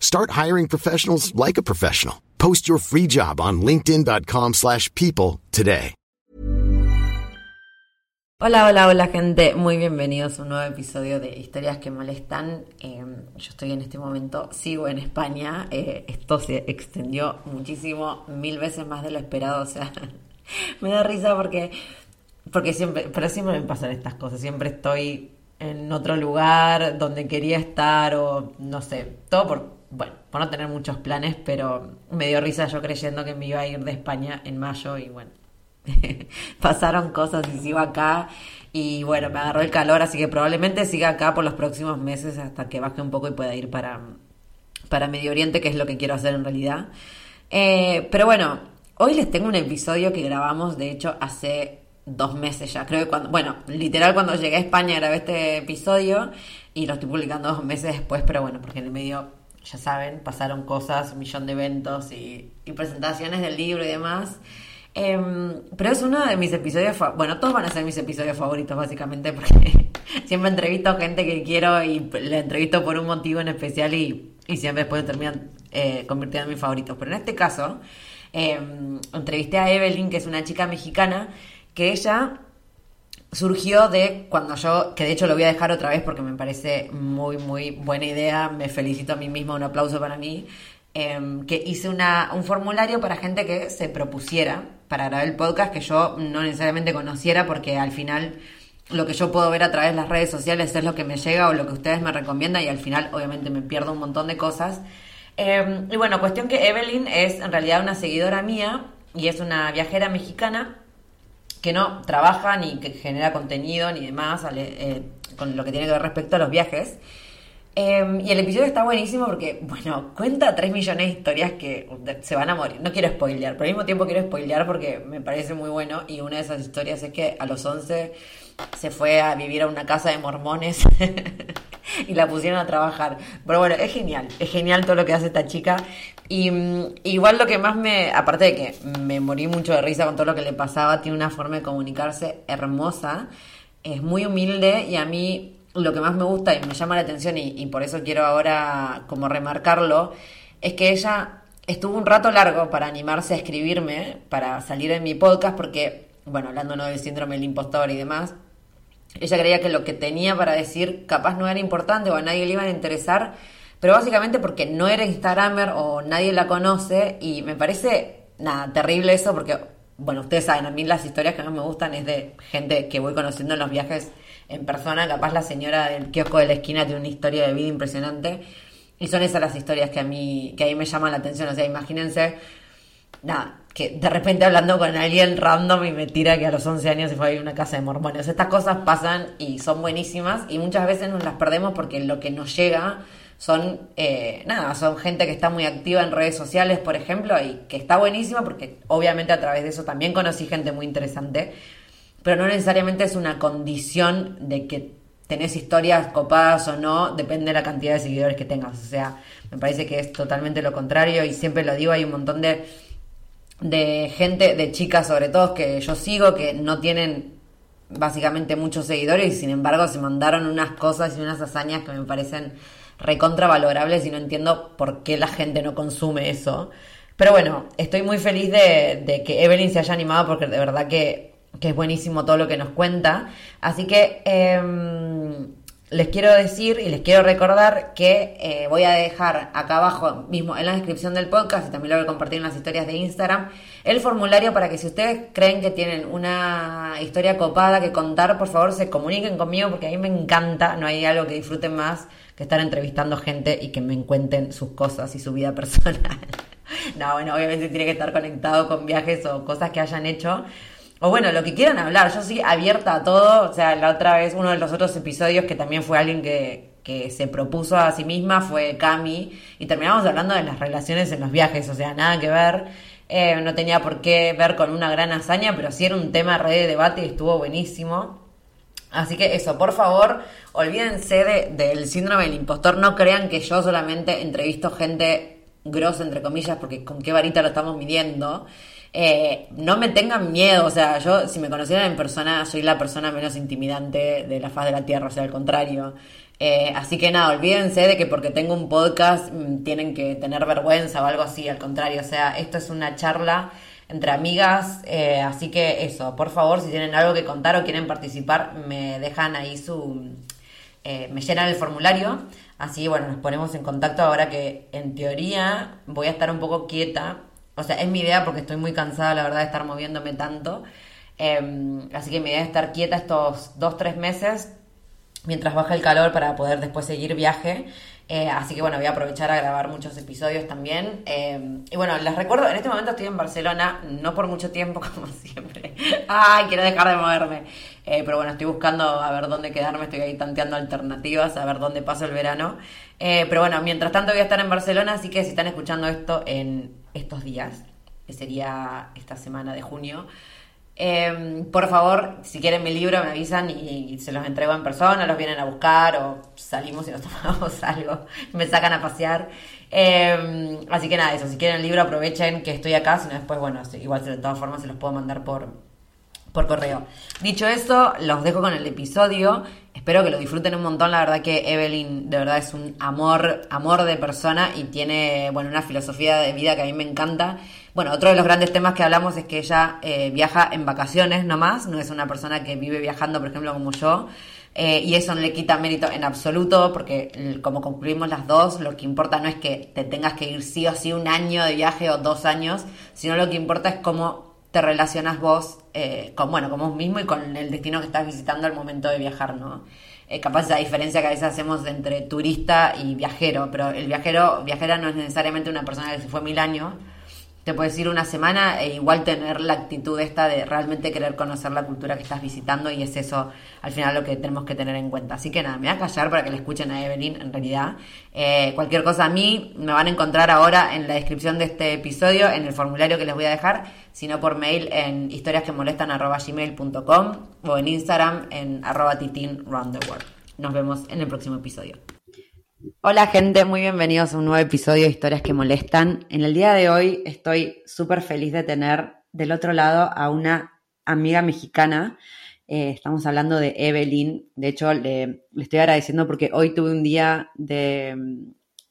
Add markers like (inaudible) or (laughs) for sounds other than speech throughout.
Start hiring professionals like a professional. Post your free job on linkedin.com/people slash people today. Hola, hola, hola gente, muy bienvenidos a un nuevo episodio de Historias que molestan. Eh, yo estoy en este momento, sigo en España, eh, esto se extendió muchísimo, mil veces más de lo esperado, o sea, (laughs) me da risa porque, porque siempre, pero siempre me pasan estas cosas, siempre estoy en otro lugar donde quería estar o no sé, todo por, bueno, por no tener muchos planes, pero me dio risa yo creyendo que me iba a ir de España en mayo y bueno, (laughs) pasaron cosas y sigo acá y bueno, me agarró el calor, así que probablemente siga acá por los próximos meses hasta que baje un poco y pueda ir para, para Medio Oriente, que es lo que quiero hacer en realidad. Eh, pero bueno, hoy les tengo un episodio que grabamos, de hecho, hace dos meses ya, creo que cuando, bueno, literal cuando llegué a España grabé este episodio y lo estoy publicando dos meses después, pero bueno, porque en el medio, ya saben, pasaron cosas, un millón de eventos y, presentaciones del libro y demás. Em, pero es uno de mis episodios, bueno, todos van a ser mis episodios favoritos básicamente (laughs) porque siempre entrevisto gente que quiero y la entrevisto por un motivo en especial y, y siempre después terminan eh, convirtiendo en mis favoritos. Pero en este caso, em, entrevisté a Evelyn, que es una chica mexicana, que ella surgió de cuando yo, que de hecho lo voy a dejar otra vez porque me parece muy, muy buena idea, me felicito a mí misma, un aplauso para mí, em, que hice una, un formulario para gente que se propusiera para grabar el podcast que yo no necesariamente conociera porque al final lo que yo puedo ver a través de las redes sociales es lo que me llega o lo que ustedes me recomiendan y al final obviamente me pierdo un montón de cosas. Em, y bueno, cuestión que Evelyn es en realidad una seguidora mía y es una viajera mexicana que no trabaja ni que genera contenido ni demás eh, con lo que tiene que ver respecto a los viajes. Eh, y el episodio está buenísimo porque, bueno, cuenta 3 millones de historias que se van a morir. No quiero spoilear, pero al mismo tiempo quiero spoilear porque me parece muy bueno. Y una de esas historias es que a los 11 se fue a vivir a una casa de mormones (laughs) y la pusieron a trabajar. Pero bueno, es genial, es genial todo lo que hace esta chica. Y mm, igual lo que más me, aparte de que me morí mucho de risa con todo lo que le pasaba, tiene una forma de comunicarse hermosa, es muy humilde y a mí lo que más me gusta y me llama la atención y, por eso quiero ahora como remarcarlo, es que ella estuvo un rato largo para animarse a escribirme, para salir en mi podcast, porque, bueno, hablando ¿no? del síndrome del impostor y demás, ella creía que lo que tenía para decir capaz no era importante o a nadie le iba a interesar, pero básicamente porque no era Instagramer o nadie la conoce y me parece, nada, terrible eso porque, bueno, ustedes saben, a mí las historias que más me gustan es de gente que voy conociendo en los viajes en persona, capaz la señora del kiosco de la esquina tiene una historia de vida impresionante y son esas las historias que a mí, que a mí me llaman la atención, o sea, imagínense, nada, que de repente hablando con alguien random y me tira que a los 11 años se fue a ir a una casa de mormones. Estas cosas pasan y son buenísimas y muchas veces nos las perdemos porque lo que nos llega son, eh, nada, son gente que está muy activa en redes sociales, por ejemplo, y que está buenísima porque obviamente a través de eso también conocí gente muy interesante, pero no necesariamente es una condición de que tenés historias copadas o no, depende de la cantidad de seguidores que tengas. O sea, me parece que es totalmente lo contrario y siempre lo digo, hay un montón de, de gente, de chicas sobre todo, que yo sigo, que no tienen básicamente muchos seguidores y sin embargo se mandaron unas cosas y unas hazañas que me parecen recontravalorables y no entiendo por qué la gente no consume eso. Pero bueno, estoy muy feliz de, de que Evelyn se haya animado porque de verdad que, es buenísimo todo lo que nos cuenta. Así que, eh, les quiero decir y les quiero recordar que eh, voy a dejar acá abajo, mismo en la descripción del podcast, y también lo voy a compartir en las historias de Instagram, el formulario para que si ustedes creen que tienen una historia copada que contar, por favor se comuniquen conmigo porque a mí me encanta, no hay algo que disfruten más que estar entrevistando gente y que me cuenten sus cosas y su vida (laughs) personal. no, bueno, obviamente tiene que estar conectado con viajes o cosas que hayan hecho. O bueno, lo que quieran hablar, yo sí abierta a todo, o sea, la otra vez, uno de los otros episodios que también fue alguien que, que se propuso a sí misma fue Cami, y terminamos hablando de las relaciones en los viajes, o sea, nada que ver, eh, no tenía por qué ver con una gran hazaña, pero sí era un tema de debate y estuvo buenísimo. Así que eso, por favor, olvídense de, del síndrome del impostor, no crean que yo solamente entrevisto gente grosa, entre comillas, porque con qué varita lo estamos midiendo. Eh, no me tengan miedo, o sea, yo si me conocieran en persona, soy la persona menos intimidante de la faz de la Tierra, o sea, al contrario. Eh, así que nada, olvídense de que porque tengo un podcast mm, tienen que tener vergüenza o algo así, al contrario, o sea, esto es una charla entre amigas, eh, así que eso, por favor, si tienen algo que contar o quieren participar, me dejan ahí su... me llenan el formulario, así bueno, nos ponemos en contacto ahora que en teoría voy a estar un poco quieta o sea, es mi idea porque estoy muy cansada, la verdad, de estar moviéndome tanto. Em, así que mi idea es estar quieta estos dos, tres meses mientras baja el calor para poder después seguir viaje. Eh, así que bueno, voy a aprovechar a grabar muchos episodios también. Em, y bueno, les recuerdo, en este momento estoy en Barcelona, no por mucho tiempo (laughs) como siempre. Ay, quiero dejar de moverme. Eh, pero bueno, estoy buscando a ver dónde quedarme, estoy ahí tanteando alternativas, a ver dónde paso el verano. Eh, pero bueno, mientras tanto voy a estar en Barcelona, así que si están escuchando esto en estos días, que sería esta semana de junio. Em, por favor, si quieren mi libro, me avisan y, se los entrego en persona, los vienen a buscar o salimos y nos (laughs) tomamos algo, me sacan a pasear. Em, así que nada, eso, si quieren el libro aprovechen que estoy acá, si no después, bueno, igual de todas formas se los puedo mandar por, por correo. Dicho eso, los dejo con el episodio. Espero que lo disfruten un montón. La verdad que Evelyn de verdad es un amor, amor de persona y tiene, bueno, una filosofía de vida que a mí me encanta. Bueno, otro de los grandes temas que hablamos es que ella eh, viaja en vacaciones nomás, no es una persona que vive viajando, por ejemplo, como yo. Eh, y eso no le quita mérito en absoluto, porque como concluimos las dos, lo que importa no es que te tengas que ir sí o sí un año de viaje o dos años, sino lo que importa es cómo te relacionas vos eh, con, bueno, con vos mismo y con el destino que estás visitando al momento de viajar, ¿no? Eh, capaz esa diferencia que a veces hacemos entre turista y viajero, pero el viajero, viajera no es necesariamente una persona que se fue mil años, te puedes ir una semana e igual tener la actitud esta de realmente querer conocer la cultura que estás visitando y es eso al final lo que tenemos que tener en cuenta. Así que nada, me voy a callar para que le escuchen a Evelyn en realidad. Eh, cualquier cosa a mí me van a encontrar ahora en la descripción de este episodio, en el formulario que les voy a dejar, sino por mail en historiasquemolestan.gmail.com o en Instagram en arroba Nos vemos en el próximo episodio. Hola gente, muy bienvenidos a un nuevo episodio de Historias que Molestan. En el día de hoy estoy súper feliz de tener del otro lado a una amiga mexicana. Eh, estamos hablando de Evelyn. De hecho, le, estoy agradeciendo porque hoy tuve un día de,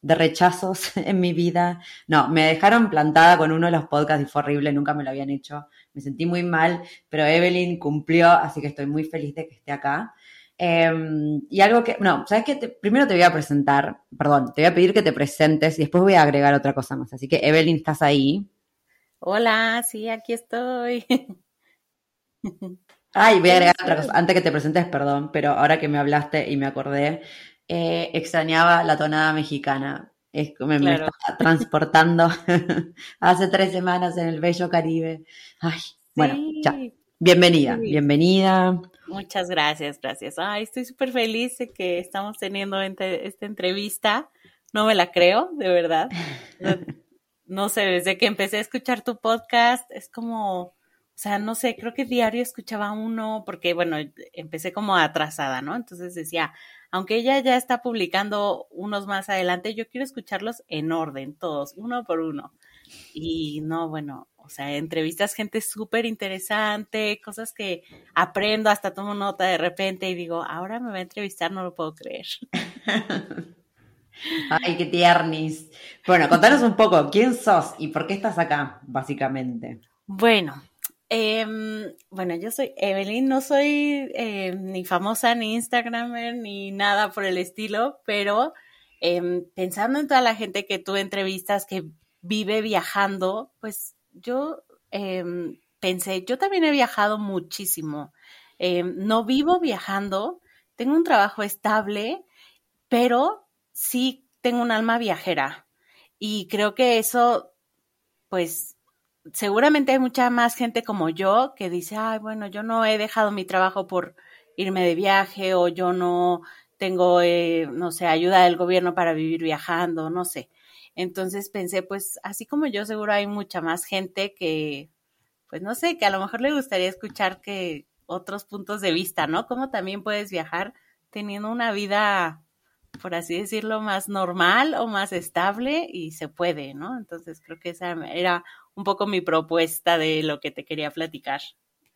de, rechazos (laughs) en mi vida. No, me dejaron plantada con uno de los podcasts y fue horrible, nunca me lo habían hecho. Me sentí muy mal, pero Evelyn cumplió, así que estoy muy feliz de que esté acá. Em, y algo que, no, sabes que primero te voy a presentar, perdón, te voy a pedir que te presentes y después voy a agregar otra cosa más. Así que Evelyn, ¿estás ahí? Hola, sí, aquí estoy. (laughs) Ay, voy a agregar otra cosa. Antes que te presentes, perdón, pero ahora que me hablaste y me acordé, eh, extrañaba la tonada mexicana. Es como me, está transportando (laughs) hace tres semanas en el bello Caribe. Ay, bueno, ya. Bienvenida, bienvenida. Muchas gracias, gracias. Ay, estoy súper feliz de que estamos teniendo esta entrevista. No me la creo, de verdad. No, sé, desde que empecé a escuchar tu podcast, es como, o sea, no sé, creo que diario escuchaba uno, porque bueno, empecé como atrasada, ¿no? Entonces decía, aunque ella ya está publicando unos más adelante, yo quiero escucharlos en orden, todos, uno por uno. Y no, bueno, o sea, entrevistas gente súper interesante, cosas que aprendo, hasta tomo nota de repente y digo, ahora me va a entrevistar, no lo puedo creer. (laughs) Ay, qué tiernis. Bueno, contanos un poco, ¿quién sos y por qué estás acá, básicamente? Bueno, Em, bueno, yo soy Evelyn, no soy eh, ni famosa, ni Instagramer, ni nada por el estilo, pero em, pensando en toda la gente que tú entrevistas que vive viajando, pues yo em, pensé, yo también he viajado muchísimo. no vivo viajando, tengo un trabajo estable, pero sí tengo un alma viajera. Y creo que eso, pues, seguramente hay mucha más gente como yo que dice, ay, bueno, yo no he dejado mi trabajo por irme de viaje o yo no tengo, eh, no sé, ayuda del gobierno para vivir viajando, no sé. Entonces pensé, pues así como yo, seguro hay mucha más gente que, pues no sé, que a lo mejor le gustaría escuchar que otros puntos de vista, ¿no? Cómo también puedes viajar teniendo una vida, por así decirlo, más normal o más estable y se puede, ¿no? Entonces creo que esa era un poco mi propuesta de lo que te quería platicar.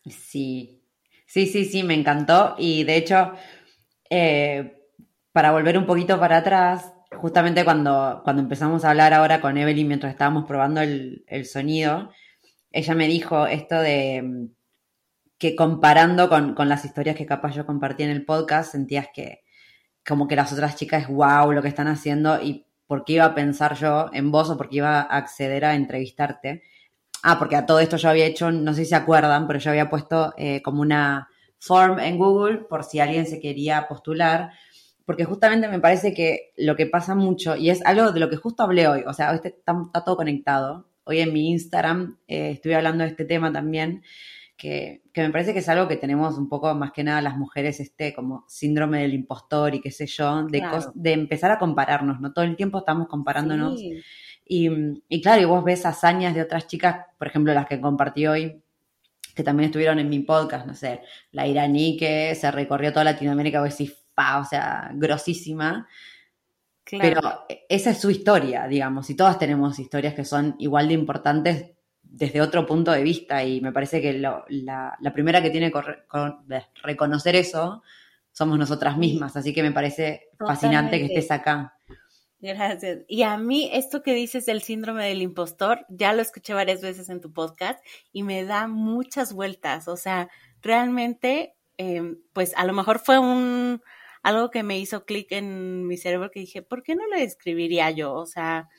Sí, sí, sí, sí, me encantó. Y de hecho, eh, para volver un poquito para atrás, justamente cuando, cuando empezamos a hablar ahora con Evelyn mientras estábamos probando el, sonido, ella me dijo esto de que comparando con, con, las historias que capaz yo compartí en el podcast, sentías que como que las otras chicas, wow, lo que están haciendo y por qué iba a pensar yo en vos o por qué iba a acceder a entrevistarte. Ah, porque a todo esto yo había hecho, no sé si se acuerdan, pero yo había puesto eh, como una form en Google por si alguien se quería postular, porque justamente me parece que lo que pasa mucho, y es algo de lo que justo hablé hoy, o sea, hoy está, todo conectado. Hoy en mi Instagram eh, estuve hablando de este tema también, que, que, me parece que es algo que tenemos un poco más que nada las mujeres, este como síndrome del impostor y qué sé yo, de, de empezar a compararnos, ¿no? Todo el tiempo estamos comparándonos. Y, claro, y vos ves hazañas de otras chicas, por ejemplo, las que compartí hoy, que también estuvieron en mi podcast, no sé, la iraní que se recorrió toda Latinoamérica, vos decís, pa, o sea, grosísima. Pero esa es su historia, digamos, y todas tenemos historias que son igual de importantes desde otro punto de vista, y me parece que la, la, primera que tiene que reconocer eso somos nosotras mismas, así que me parece fascinante que estés acá. Gracias. Y a mí esto que dices del síndrome del impostor, ya lo escuché varias veces en tu podcast y me da muchas vueltas. O sea, realmente, em, pues a lo mejor fue un algo que me hizo clic en mi cerebro que dije, ¿por qué no le escribiría yo? O sea,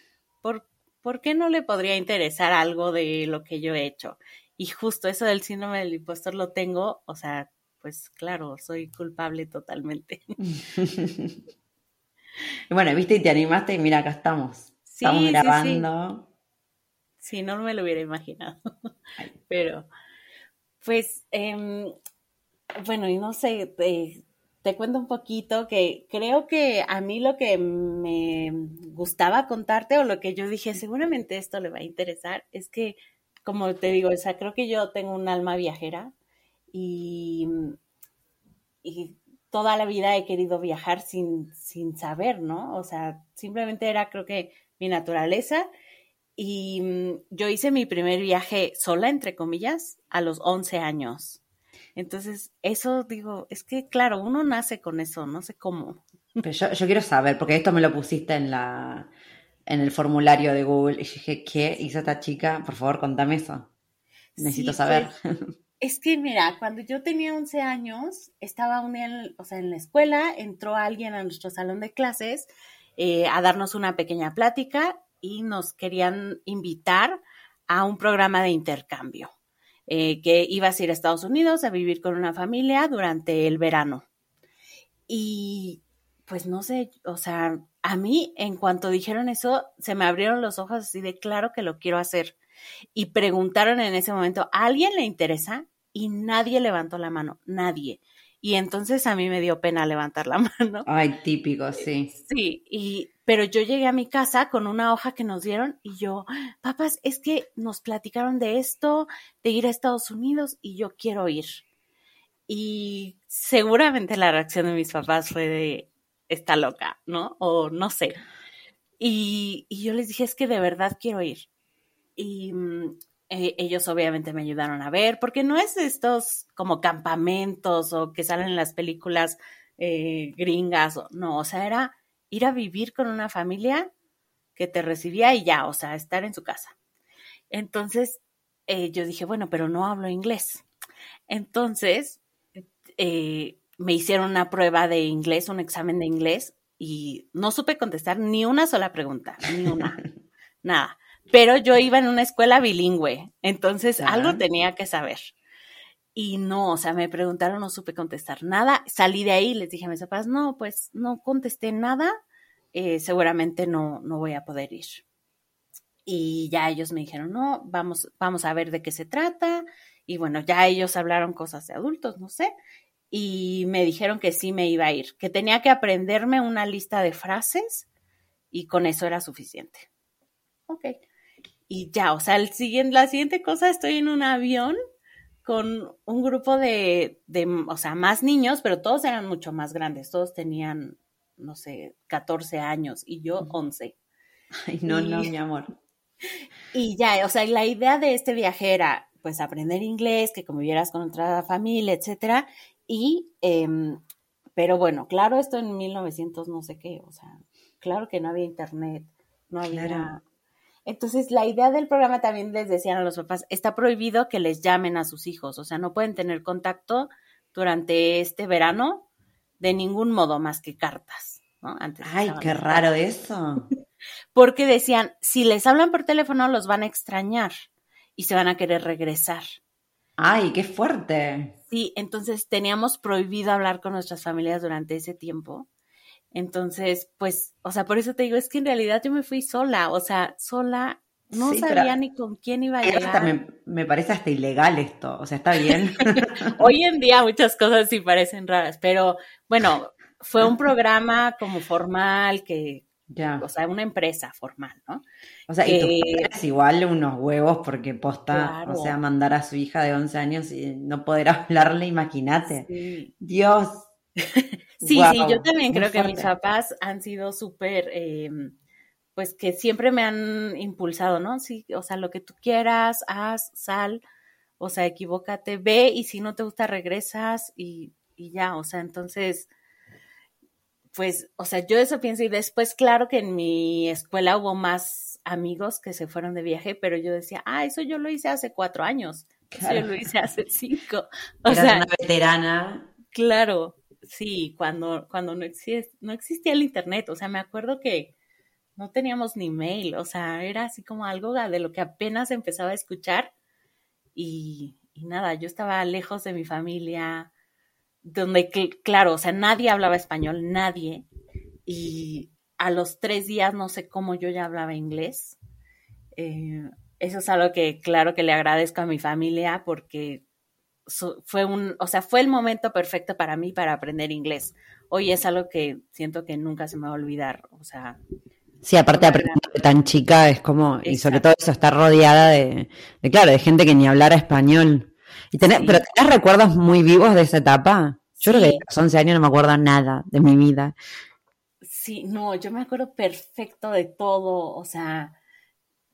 ¿por, ¿por qué no le podría interesar algo de lo que yo he hecho? Y justo eso del síndrome del impostor lo tengo, o sea, pues claro, soy culpable totalmente. (laughs) (laughs) bueno, viste, y te animaste y mira, acá estamos. estamos grabando. Sí, no me lo hubiera imaginado. (laughs) Pero, pues, em, bueno, y no sé, te, te, cuento un poquito que creo que a mí lo que me gustaba contarte o lo que yo dije, seguramente esto le va a interesar, es que, como te digo, o sea, creo que yo tengo un alma viajera y, y toda la vida he querido viajar sin, sin saber, ¿no? O sea, simplemente era creo que mi naturaleza. Y mm, yo hice mi primer viaje sola, entre comillas, a los 11 años. Entonces, eso digo, es que claro, uno nace con eso, no sé cómo. Pero yo, yo quiero saber, porque esto me lo pusiste en la en el formulario de Google y dije, ¿qué hizo esta chica? Por favor, contame eso. Necesito saber. Pues, (laughs) es que mira, cuando yo tenía 11 años, estaba un en, o sea, en la escuela, entró alguien a nuestro salón de clases eh, a darnos una pequeña plática y nos querían invitar a un programa de intercambio, eh, que ibas a ir a Estados Unidos a vivir con una familia durante el verano. Y pues no sé, o sea, a mí en cuanto dijeron eso, se me abrieron los ojos así de claro que lo quiero hacer. Y preguntaron en ese momento, ¿a alguien le interesa? y nadie levantó la mano, nadie. Y entonces a mí me dio pena levantar la (laughs) mano. Ay, típico, sí. Sí, y pero yo llegué a mi casa con una hoja que nos dieron y yo, papás, es que nos platicaron de esto, de ir a Estados Unidos y yo quiero ir. Y seguramente la reacción de mis papás fue de, está loca, ¿no? O no sé. Y, y yo les dije, es que de verdad quiero ir. Y mm, eh, ellos obviamente me ayudaron a ver, porque no es estos como campamentos o que salen en las películas eh, gringas, no, o sea, era ir a vivir con una familia que te recibía y ya, o sea, estar en su casa. Entonces, eh, yo dije, bueno, pero no hablo inglés. Entonces, eh, me hicieron una prueba de inglés, un examen de inglés, y no supe contestar ni una sola pregunta, ni una, (laughs) nada. Pero yo iba en una escuela bilingüe, entonces algo tenía que saber. Y no, o sea, me preguntaron, no supe contestar nada. Salí de ahí, les dije a mis papás, no, pues no contesté nada, eh, seguramente no, no voy a poder ir. Y ya ellos me dijeron, no, vamos, vamos a ver de qué se trata. Y bueno, ya ellos hablaron cosas de adultos, no sé. Y me dijeron que sí me iba a ir, que tenía que aprenderme una lista de frases y con eso era suficiente. Ok. Y ya, o sea, el siguiente, la siguiente cosa, estoy en un avión con un grupo de, de, o sea, más niños, pero todos eran mucho más grandes, todos tenían, no sé, 14 años y yo 11. Ay, no, no, mi amor. (laughs) Y ya, o sea, la idea de este viaje era, pues, aprender inglés, que convivieras con otra familia, etcétera, y, em, pero bueno, claro, esto en 1900 no sé qué, o sea, claro que no había internet, no había... Entonces, la idea del programa también les decían a los papás, está prohibido que les llamen a sus hijos, o sea, no pueden tener contacto durante este verano de ningún modo más que cartas, ¿no? Antes Ay, qué raro eso. (laughs) Porque decían, si les hablan por teléfono los van a extrañar y se van a querer regresar. Ay, qué fuerte. Sí, entonces teníamos prohibido hablar con nuestras familias durante ese tiempo. Entonces, pues, o sea, por eso te digo, es que en realidad yo me fui sola, o sea, sola, no sabía ni con quién iba a llegar. Me, me, parece hasta ilegal esto, o sea, está bien. (laughs) Hoy en día muchas cosas sí parecen raras, pero bueno, fue un programa como formal que, ya. o sea, una empresa formal, ¿no? O sea, y tú igual unos huevos porque posta, o sea, mandar a su hija de 11 años y no poder (laughs) hablarle, imagínate. Dios. (laughs) Sí, sí, yo también creo que mis papás han sido súper, em, pues que siempre me han impulsado, ¿no? Sí, o sea, lo que tú quieras, haz, sal, o sea, equivócate, ve y si no te gusta regresas y, y ya, o sea, entonces, pues, o sea, yo eso pienso y después, claro que en mi escuela hubo más amigos que se fueron de viaje, pero yo decía, ah, eso yo lo hice hace cuatro años, eso yo lo hice hace cinco. (laughs) O sea, una veterana. Claro, Sí, cuando, cuando no, no existía el internet, o sea, me acuerdo que no teníamos ni mail, o sea, era así como algo de lo que apenas empezaba a escuchar y, nada, yo estaba lejos de mi familia, donde, claro, o sea, nadie hablaba español, nadie, y a los tres días no sé cómo yo ya hablaba inglés. Eh, eso es algo que, claro, que le agradezco a mi familia porque fue un, o sea, fue el momento perfecto para mí para aprender inglés. Hoy es algo que siento que nunca se me va a olvidar, o sea. Sí, aparte de aprender tan chica, es como, y sobre todo eso, estar rodeada de, de, claro, de gente que ni hablara español. Y tener, Pero ¿tenés recuerdos muy vivos de esa etapa? Yo creo que a los 11 años no me acuerdo nada de mi vida. Sí, no, yo me acuerdo perfecto de todo, o sea,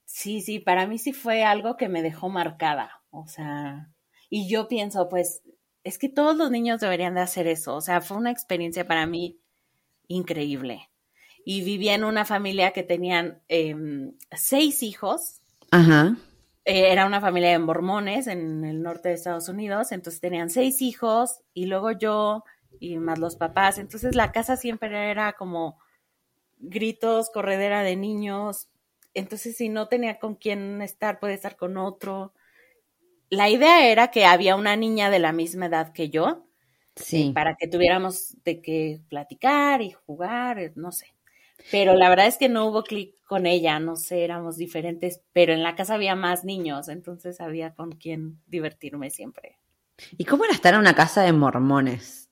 sí, sí, para mí sí fue algo que me dejó marcada, o sea, y yo pienso, pues, es que todos los niños deberían de hacer eso. O sea, fue una experiencia para mí increíble. Y vivía en una familia que tenían em, seis hijos. Ajá. Eh, era una familia de mormones en el norte de Estados Unidos. Entonces tenían seis hijos y luego yo y más los papás. Entonces la casa siempre era como gritos, corredera de niños. Entonces si no tenía con quién estar, puede estar con otro la idea era que había una niña de la misma edad que yo, sí. para que tuviéramos de qué platicar y jugar, eh, no sé. Pero la verdad es que no hubo clic con ella, no sé, éramos diferentes, pero en la casa había más niños, entonces había con quien divertirme siempre. ¿Y cómo era estar en una casa de mormones?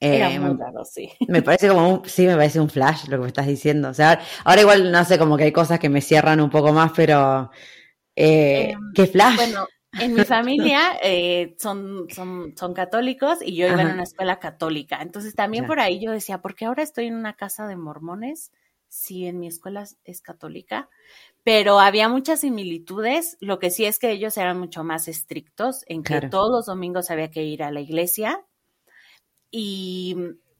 Era eh, muy raro, sí. Me parece como un, sí, me parece un flash lo que me estás diciendo. O sea, ahora igual no sé, como que hay cosas que me cierran un poco más, pero eh, em, qué flash. Bueno, en mi familia (laughs) eh, son, son, son, católicos y yo iba en una escuela católica. Entonces también por ahí yo decía, ¿por qué ahora estoy en una casa de mormones? Si en mi escuela es católica. Pero había muchas similitudes. Lo que sí es que ellos eran mucho más estrictos en que todos los domingos había que ir a la iglesia y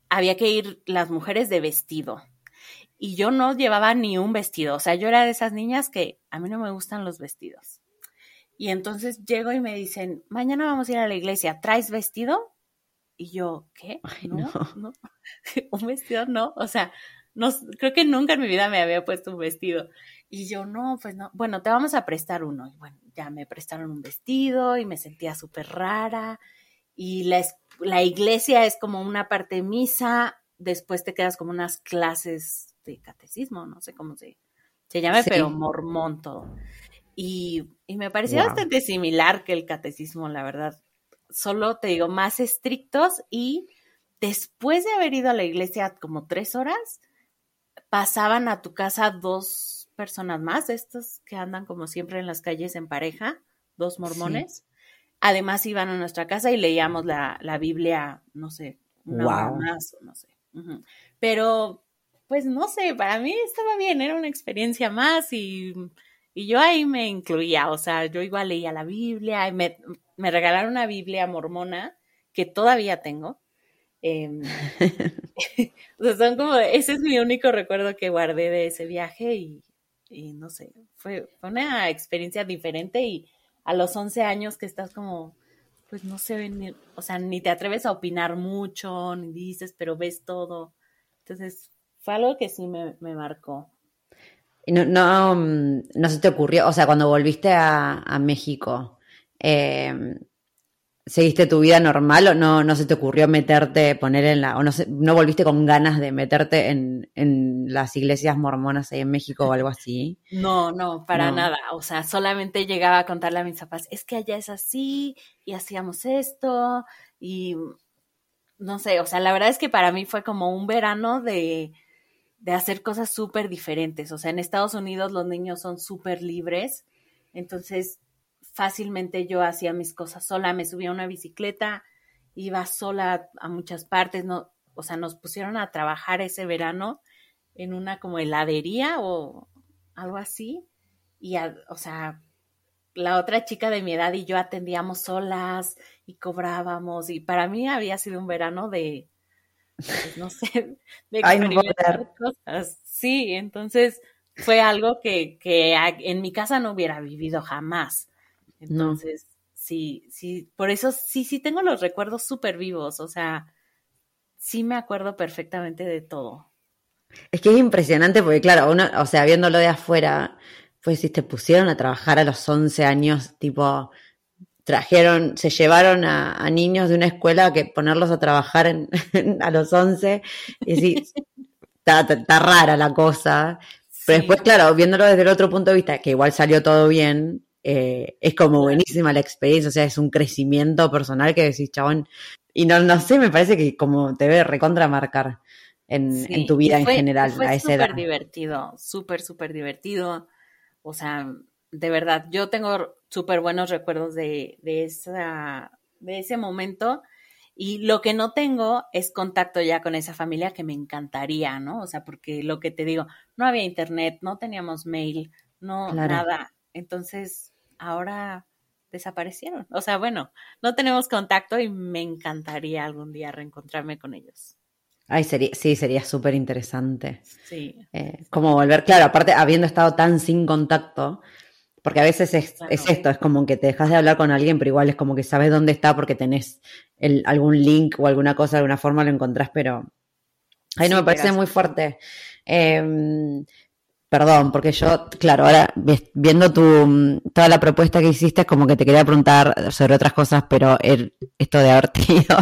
había que ir las mujeres de vestido. Y yo no llevaba ni un vestido. O sea, yo era de esas niñas que a mí no me gustan los vestidos. Y entonces llego y me dicen, mañana vamos a ir a la iglesia, ¿traes vestido? Y yo, ¿qué? no, no. (laughs) un vestido no, o sea, no, creo que nunca en mi vida me había puesto un vestido. Y yo, no, pues no, bueno, te vamos a prestar uno. Y bueno, ya me prestaron un vestido y me sentía súper rara. Y la, la iglesia es como una parte misa, después te quedas como unas clases de catecismo, no sé cómo se, se llame, pero mormón todo. Y, me parecía bastante similar que el catecismo, la verdad. Solo te digo, más estrictos y después de haber ido a la iglesia como tres horas, pasaban a tu casa dos personas más, estos que andan como siempre en las calles en pareja, dos mormones. Además iban a nuestra casa y leíamos la, Biblia, no sé, una hora más, no sé. Pero, pues no sé, para mí estaba bien, era una experiencia más y y yo ahí me incluía, o sea, yo igual leía la Biblia, y me, regalaron una Biblia mormona que todavía tengo. Em, (laughs) (laughs) o sea, son como, ese es mi único recuerdo que guardé de ese viaje y, no sé, fue, una experiencia diferente y a los 11 años que estás como, pues no sé, ni, o sea, ni te atreves a opinar mucho, ni dices, pero ves todo. Entonces, fue algo que sí me, me marcó. No, no, mm, no se te ocurrió, o sea, cuando volviste a, México, eh, ¿seguiste tu vida normal o no, no se te ocurrió meterte, poner en la, o no, no volviste con ganas de meterte en, en, las iglesias mormonas ahí en México o algo así? No, no, para nada. O sea, solamente llegaba a contarle a mis papás, es que allá es así y hacíamos esto y no sé, o sea, la verdad es que para mí fue como un verano de de hacer cosas súper diferentes. O sea, en Estados Unidos los niños son súper libres, entonces fácilmente yo hacía mis cosas sola, me subía a una bicicleta, iba sola a muchas partes, no, o sea, nos pusieron a trabajar ese verano en una como heladería o algo así, y, o sea, la otra chica de mi edad y yo atendíamos solas y cobrábamos, y para mí había sido un verano de, pues, no (laughs) sé, de experimentar cosas. Sí, entonces fue algo que, que en mi casa no hubiera vivido jamás. Entonces, sí, sí, por eso sí, sí tengo los recuerdos súper vivos, o sea, sí me acuerdo perfectamente de todo. Es que es impresionante porque, claro, uno, o sea, viéndolo de afuera, pues si te pusieron a trabajar a los 11 años, tipo, trajeron, se llevaron a, niños de una escuela que ponerlos a trabajar (laughs) a los 11 y sí, está, rara la cosa. Pero después, claro, viéndolo desde el otro punto de vista, que igual salió todo bien, eh, es como buenísima la experiencia, o sea, es un crecimiento personal que decís, chabón, y no, no sé, me parece que como te debe recontramarcar en, en tu vida en general a esa edad. Súper divertido, súper, súper divertido. O sea, de verdad, yo tengo súper buenos recuerdos de, de, esa, de ese momento. Y lo que no tengo es contacto ya con esa familia que me encantaría, ¿no? O sea, porque lo que te digo, no había internet, no teníamos mail, no nada. Entonces, ahora desaparecieron. O sea, bueno, no tenemos contacto y me encantaría algún día reencontrarme con ellos. Ay, sería, sí, sería súper interesante. Sí. Eh, como volver, claro, aparte, habiendo estado tan sin contacto, porque a veces es, esto, es como que te dejas de hablar con alguien, pero igual es como que sabes dónde está porque tenés el, algún link o alguna cosa, de alguna forma lo encontrás, pero ahí no me parece muy fuerte. Em, perdón, porque yo, claro, ahora viendo tu, toda la propuesta que hiciste, es como que te quería preguntar sobre otras cosas, pero esto de haber (laughs) tenido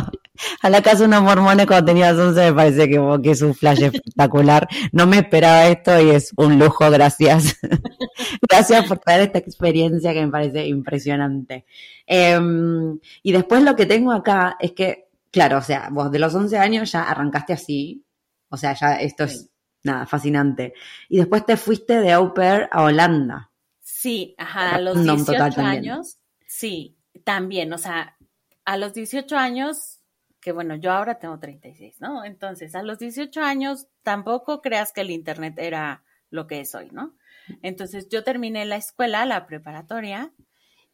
a la casa unos mormones cuando tenías 11 me parece que, que es un flash espectacular. No me esperaba esto y es un lujo, gracias. (laughs) gracias por traer esta experiencia que me parece impresionante. Em, y después lo que tengo acá es que, claro, o sea, vos de los 11 años ya arrancaste así, o sea, ya esto es, nada, fascinante. Y después te fuiste de au pair a Holanda. Sí, ajá, a los 18 años. Sí, también, o sea, a los 18 años que bueno, yo ahora tengo 36, ¿no? Entonces, a los 18 años tampoco creas que el Internet era lo que es hoy, ¿no? Entonces, yo terminé la escuela, la preparatoria,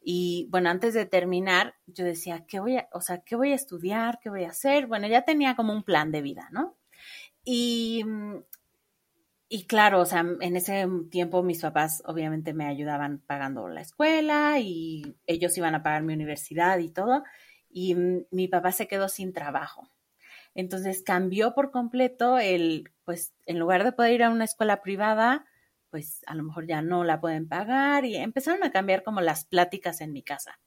y bueno, antes de terminar, yo decía, ¿qué voy a, o sea, qué voy a estudiar? ¿Qué voy a hacer? Bueno, ya tenía como un plan de vida, ¿no? Y, y claro, o sea, en ese tiempo mis papás obviamente me ayudaban pagando la escuela y ellos iban a pagar mi universidad y todo. Y mi papá se quedó sin trabajo. Entonces cambió por completo el, pues en lugar de poder ir a una escuela privada, pues a lo mejor ya no la pueden pagar y empezaron a cambiar como las pláticas en mi casa.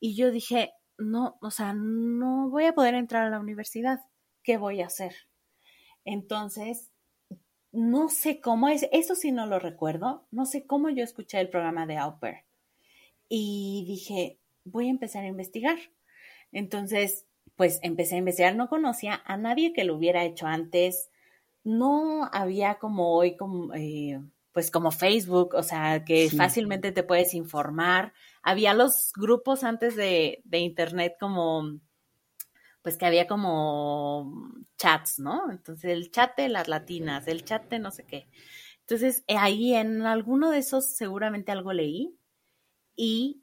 Y yo dije, no, o sea, no voy a poder entrar a la universidad. ¿Qué voy a hacer? Entonces no sé cómo es, eso sí no lo recuerdo, no sé cómo yo escuché el programa de Auper y dije, voy a empezar a investigar. Entonces, pues empecé a investigar, no conocía a nadie que lo hubiera hecho antes, no había como hoy, como, eh, pues como Facebook, o sea, que fácilmente te puedes informar. Había los grupos antes de, de Internet como pues que había como chats, ¿no? Entonces el chat de las latinas, el chat de no sé qué. Entonces eh, ahí en alguno de esos seguramente algo leí y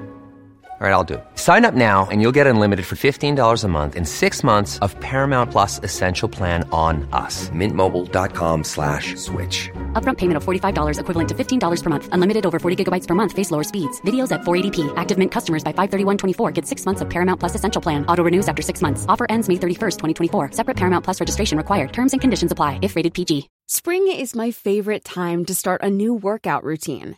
All right, I'll do it. Sign up now and you'll get unlimited for $15 a month in six months of Paramount Plus Essential Plan on us. Mintmobile.com slash switch. Upfront payment of $45 equivalent to $15 per month. Unlimited over 40 gigabytes per month. Face lower speeds. Videos at 480p. Active Mint customers by 531.24 get six months of Paramount Plus Essential Plan. Auto renews after six months. Offer ends May 31st, 2024. Separate Paramount Plus registration required. Terms and conditions apply if rated PG. Spring is my favorite time to start a new workout routine.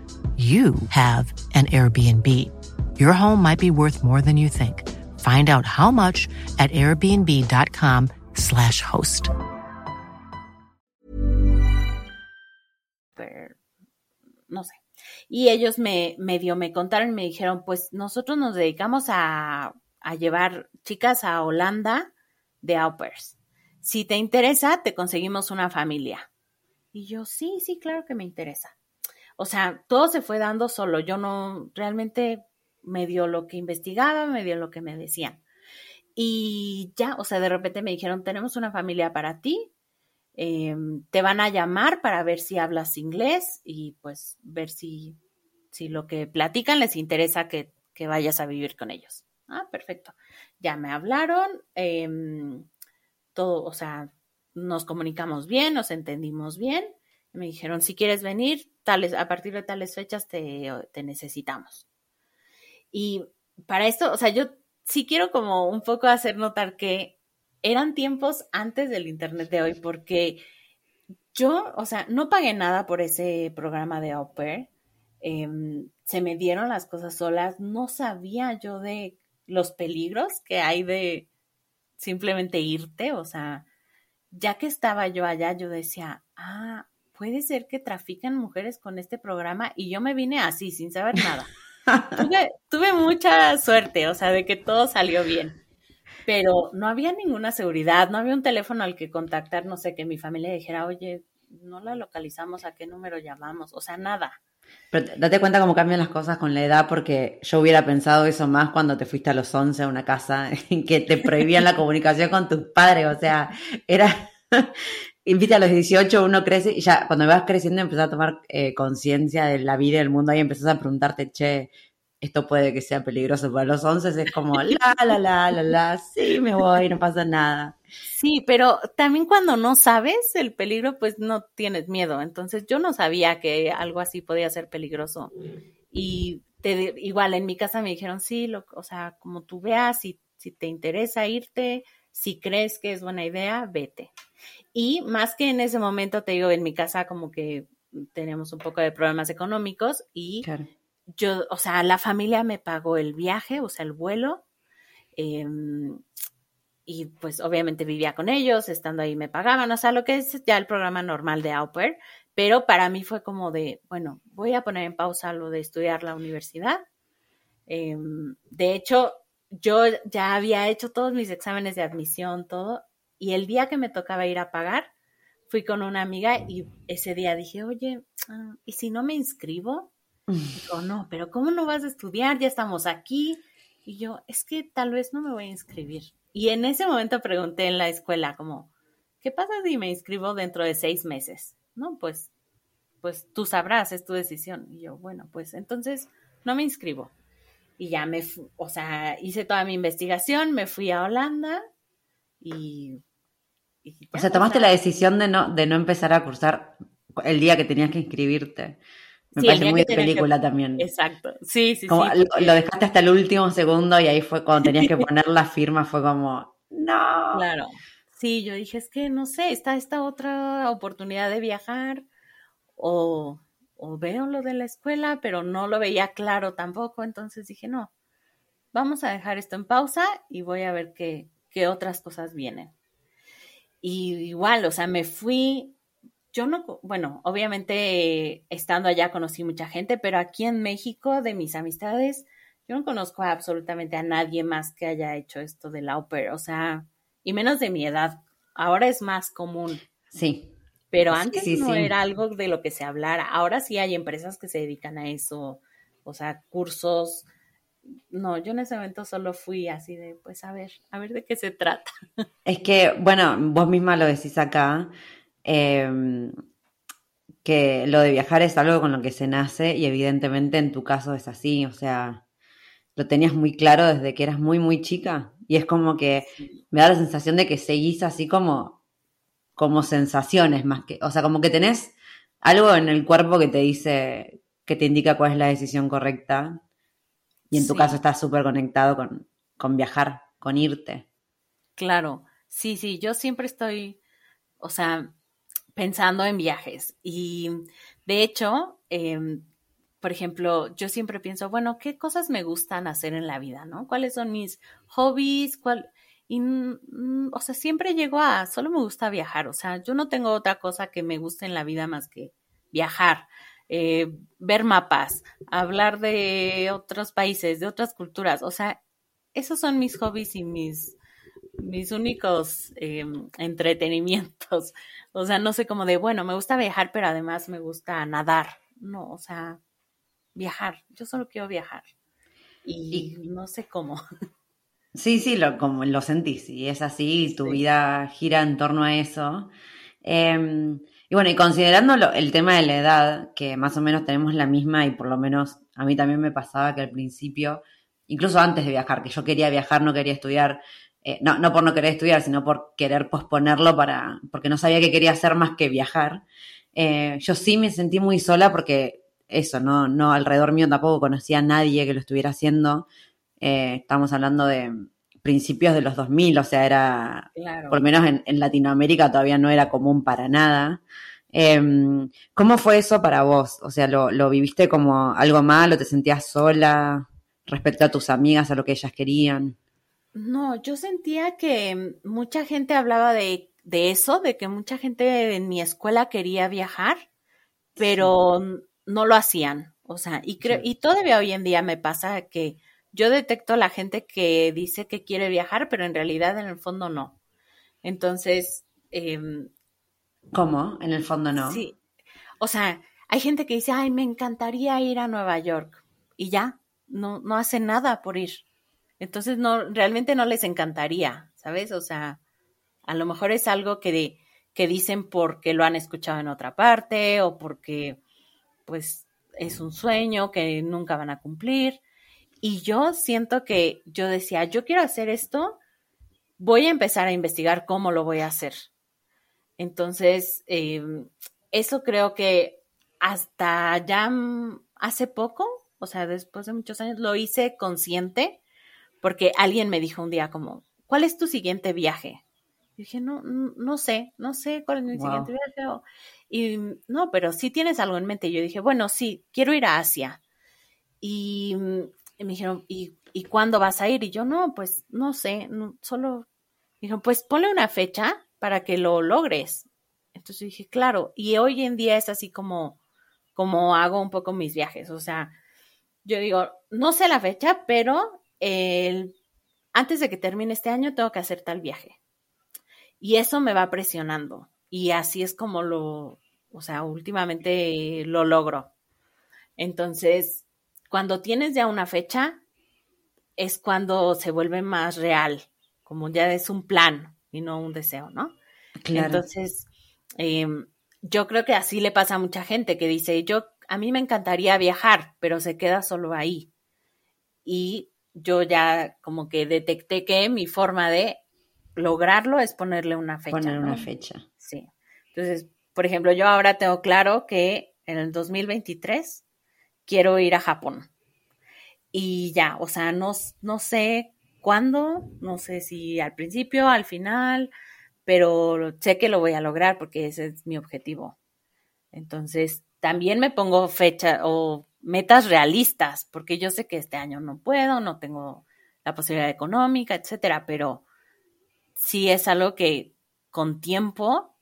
you have an Airbnb. Your home might be worth more than you think. Find out how much at airbnb.com/slash host. No sé. Y ellos me medio me me dijeron, pues nosotros nos dedicamos a, a llevar chicas a Holanda de au pairs. Si te interesa, te conseguimos una familia. Y yo, sí, sí, claro que me interesa. O sea, todo se fue dando solo. Yo no, realmente me dio lo que investigaba, me dio lo que me decían. Y ya, o sea, de repente me dijeron, tenemos una familia para ti, eh, te van a llamar para ver si hablas inglés y pues ver si, si lo que platican les interesa que, que vayas a vivir con ellos. Ah, perfecto. Ya me hablaron, eh, todo, o sea, nos comunicamos bien, nos entendimos bien. Me dijeron, si quieres venir, tales, a partir de tales fechas te, te necesitamos. Y para esto, o sea, yo sí quiero como un poco hacer notar que eran tiempos antes del Internet de hoy, porque yo, o sea, no pagué nada por ese programa de au. Em, se me dieron las cosas solas. No sabía yo de los peligros que hay de simplemente irte. O sea, ya que estaba yo allá, yo decía, ah, puede ser que trafican mujeres con este programa y yo me vine así, sin saber (laughs) nada. tuve, tuve mucha suerte, o sea, de que todo salió bien, pero no había ninguna seguridad, no había un teléfono al que contactar, no sé, que mi familia dijera, oye, no la localizamos, ¿a qué número llamamos? O sea, nada. Pero date cuenta cómo cambian las cosas con la edad, porque yo hubiera pensado eso más cuando te fuiste a los 11 a una casa (laughs) en que te prohibían la comunicación con tus padres, o sea, era invita a los 18 uno crece y ya cuando vas creciendo empezás a tomar eh, conciencia de la vida y del mundo, ahí empezás a preguntarte, che, esto puede que sea peligroso. Para los 11 es como, la, la, la, la, la, sí, me voy, no pasa nada. Sí, pero también cuando no sabes el peligro, pues no tienes miedo. Entonces yo no sabía que algo así podía ser peligroso. Y te, igual en mi casa me dijeron, sí, lo, o sea, como tú veas, si, si te interesa irte, si crees que es buena idea, vete. Y más que en ese momento, te digo, en mi casa como que tenemos un poco de problemas económicos y yo, o sea, la familia me pagó el viaje, o sea, el vuelo. Em, y pues obviamente vivía con ellos, estando ahí me pagaban, o sea, lo que es ya el programa normal de Au pero para mí fue como de, bueno, voy a poner en pausa lo de estudiar la universidad. Em, de hecho, yo ya había hecho todos mis exámenes de admisión, todo, y el día que me tocaba ir a pagar, fui con una amiga y ese día dije, oye, ah, ¿y si no me inscribo? (laughs) Dijo, no, pero ¿cómo no vas a estudiar? Ya estamos aquí. Y yo, es que tal vez no me voy a inscribir. Y en ese momento pregunté en la escuela, como, ¿qué pasa si me inscribo dentro de seis meses? No, pues, pues tú sabrás, es tu decisión. Y yo, bueno, pues entonces no me inscribo. Y ya me, o sea, hice toda mi investigación, me fui a Holanda y... o sea, tomaste la decisión de no, de no empezar a cursar el día que tenías que inscribirte. Me parece muy de película también. Exacto. Sí, sí, sí. Lo, dejaste hasta el último segundo y ahí fue cuando tenías que (laughs) poner la firma, fue como, no. Claro. Sí, yo dije, es que no sé, está esta otra oportunidad de viajar o, o veo lo de la escuela, pero no lo veía claro tampoco. Entonces dije, no, vamos a dejar esto en pausa y voy a ver qué, qué otras cosas vienen. Y igual, o sea, me fui yo no, bueno, obviamente estando allá conocí mucha gente, pero aquí en México, de mis amistades, yo no conozco absolutamente a nadie más que haya hecho esto del au pair, o sea, y menos de mi edad. Ahora es más común. Sí. Pero antes no era algo de lo que se hablara. Ahora sí hay empresas que se dedican a eso, o sea, cursos. No, yo en ese momento solo fui así de, pues a ver, a ver de qué se trata. (laughs) Es que, bueno, vos misma lo decís acá, Em, que lo de viajar es algo con lo que se nace y evidentemente en tu caso es así, o sea, lo tenías muy claro desde que eras muy, muy chica y es como que me da la sensación de que seguís así como, como sensaciones más que, o sea, como que tenés algo en el cuerpo que te dice, que te indica cuál es la decisión correcta y en tu caso estás súper conectado con, con viajar, con irte. Claro, sí, sí, yo siempre estoy, o sea, pensando en viajes. Y de hecho, em, por ejemplo, yo siempre pienso, bueno, ¿qué cosas me gustan hacer en la vida, no? ¿Cuáles son mis hobbies? ¿Cuál? Y, mm, o sea, siempre llego a, solo me gusta viajar, o sea, yo no tengo otra cosa que me guste en la vida más que viajar, eh, ver mapas, hablar de otros países, de otras culturas, o sea, esos son mis hobbies y mis, mis únicos em, entretenimientos. (laughs) O sea, no sé cómo de, bueno, me gusta viajar, pero además me gusta nadar. No, o sea, viajar. Yo solo quiero viajar. Y, no sé cómo. (laughs) Sí, sí, lo, como lo sentís. Y es así, tu vida gira en torno a eso. Em, y bueno, y considerando el tema de la edad, que más o menos tenemos la misma y por lo menos a mí también me pasaba que al principio, incluso antes de viajar, que yo quería viajar, no quería estudiar, eh, no, no por no querer estudiar, sino por querer posponerlo para, porque no sabía que quería hacer más que viajar. Eh, yo sí me sentí muy sola porque eso, no, no, alrededor mío tampoco conocía a nadie que lo estuviera haciendo. Eh, estamos hablando de principios de los 2000, o sea, era, por lo menos en, Latinoamérica todavía no era común para nada. Em, ¿Cómo fue eso para vos? O sea, ¿lo, ¿lo viviste como algo malo? ¿Te sentías sola respecto a tus amigas, a lo que ellas querían? No, yo sentía que mucha gente hablaba de, de eso, de que mucha gente en mi escuela quería viajar, pero no lo hacían. O sea, y creo, y todavía hoy en día me pasa que yo detecto a la gente que dice que quiere viajar, pero en realidad en el fondo no. Entonces, eh, ¿cómo? En el fondo no. Sí. O sea, hay gente que dice, ay, me encantaría ir a Nueva York. Y ya, no, no hace nada por ir. Entonces, no, realmente no les encantaría, ¿sabes? O sea, a lo mejor es algo que, de, que dicen porque lo han escuchado en otra parte o porque pues es un sueño que nunca van a cumplir. Y yo siento que yo decía, yo quiero hacer esto, voy a empezar a investigar cómo lo voy a hacer. Entonces, em, eso creo que hasta ya hace poco, o sea, después de muchos años, lo hice consciente porque alguien me dijo un día como, ¿cuál es tu siguiente viaje? Y dije, no, no sé, no sé cuál es mi siguiente viaje. Y no, pero sí tienes algo en mente. Y yo dije, bueno, sí, quiero ir a Asia. Y, me dijeron, ¿y, ¿y, cuándo vas a ir? Y yo, no, pues no sé, solo. Dijeron, pues ponle una fecha para que lo logres. Entonces dije, claro, y hoy en día es así como, como hago un poco mis viajes. O sea, yo digo, no sé la fecha, pero el, antes de que termine este año tengo que hacer tal viaje. Y eso me va presionando. Y así es como lo, o sea, últimamente lo logro. Entonces, cuando tienes ya una fecha, es cuando se vuelve más real, como ya es un plan y no un deseo, ¿no? Entonces, em, yo creo que así le pasa a mucha gente que dice, yo, a mí me encantaría viajar, pero se queda solo ahí. Y yo ya como que detecté que mi forma de lograrlo es ponerle una fecha. Poner una fecha. Sí. Entonces, por ejemplo, yo ahora tengo claro que en el 2023 quiero ir a Japón. Y ya, o sea, no, no sé cuándo, no sé si al principio, al final, pero sé que lo voy a lograr porque ese es mi objetivo. Entonces, también me pongo fecha o metas realistas, porque yo sé que este año no puedo, no tengo la posibilidad económica, etcétera, pero si es algo que con tiempo,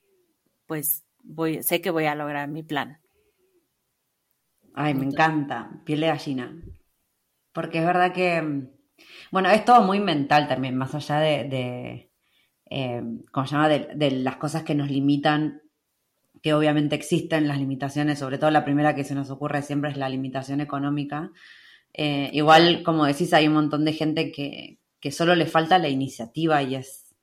pues voy, sé que voy a lograr mi plan. Ay, me encanta, piel de gallina. Porque es verdad que, bueno, es todo muy mental también, más allá de, de eh, ¿cómo se llama? De, las cosas que nos limitan, que obviamente existen las limitaciones, sobre todo la primera que se nos ocurre siempre es la limitación económica. Eh, igual, como decís, hay un montón de gente que, que solo le falta la iniciativa y es,